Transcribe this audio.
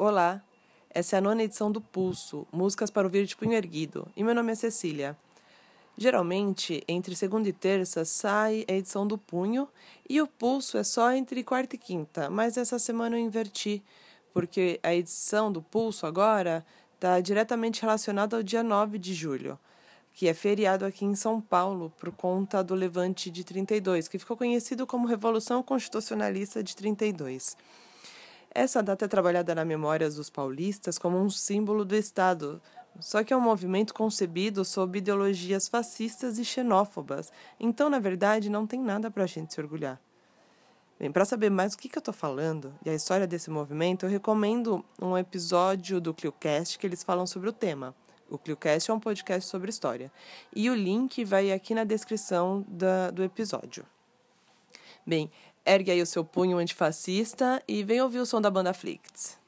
Olá, essa é a nona edição do Pulso, Músicas para ouvir de punho erguido, e meu nome é Cecília. Geralmente, entre segunda e terça sai a edição do Punho e o Pulso é só entre quarta e quinta, mas essa semana eu inverti, porque a edição do Pulso agora está diretamente relacionada ao dia 9 de julho, que é feriado aqui em São Paulo por conta do Levante de 32, que ficou conhecido como Revolução Constitucionalista de 32. Essa data é trabalhada na memória dos paulistas como um símbolo do Estado, só que é um movimento concebido sob ideologias fascistas e xenófobas, então, na verdade, não tem nada para a gente se orgulhar. Bem, para saber mais o que, que eu estou falando e a história desse movimento, eu recomendo um episódio do ClioCast que eles falam sobre o tema. O ClioCast é um podcast sobre história. E o link vai aqui na descrição da, do episódio. Bem, ergue aí o seu punho antifascista e vem ouvir o som da banda Flicts.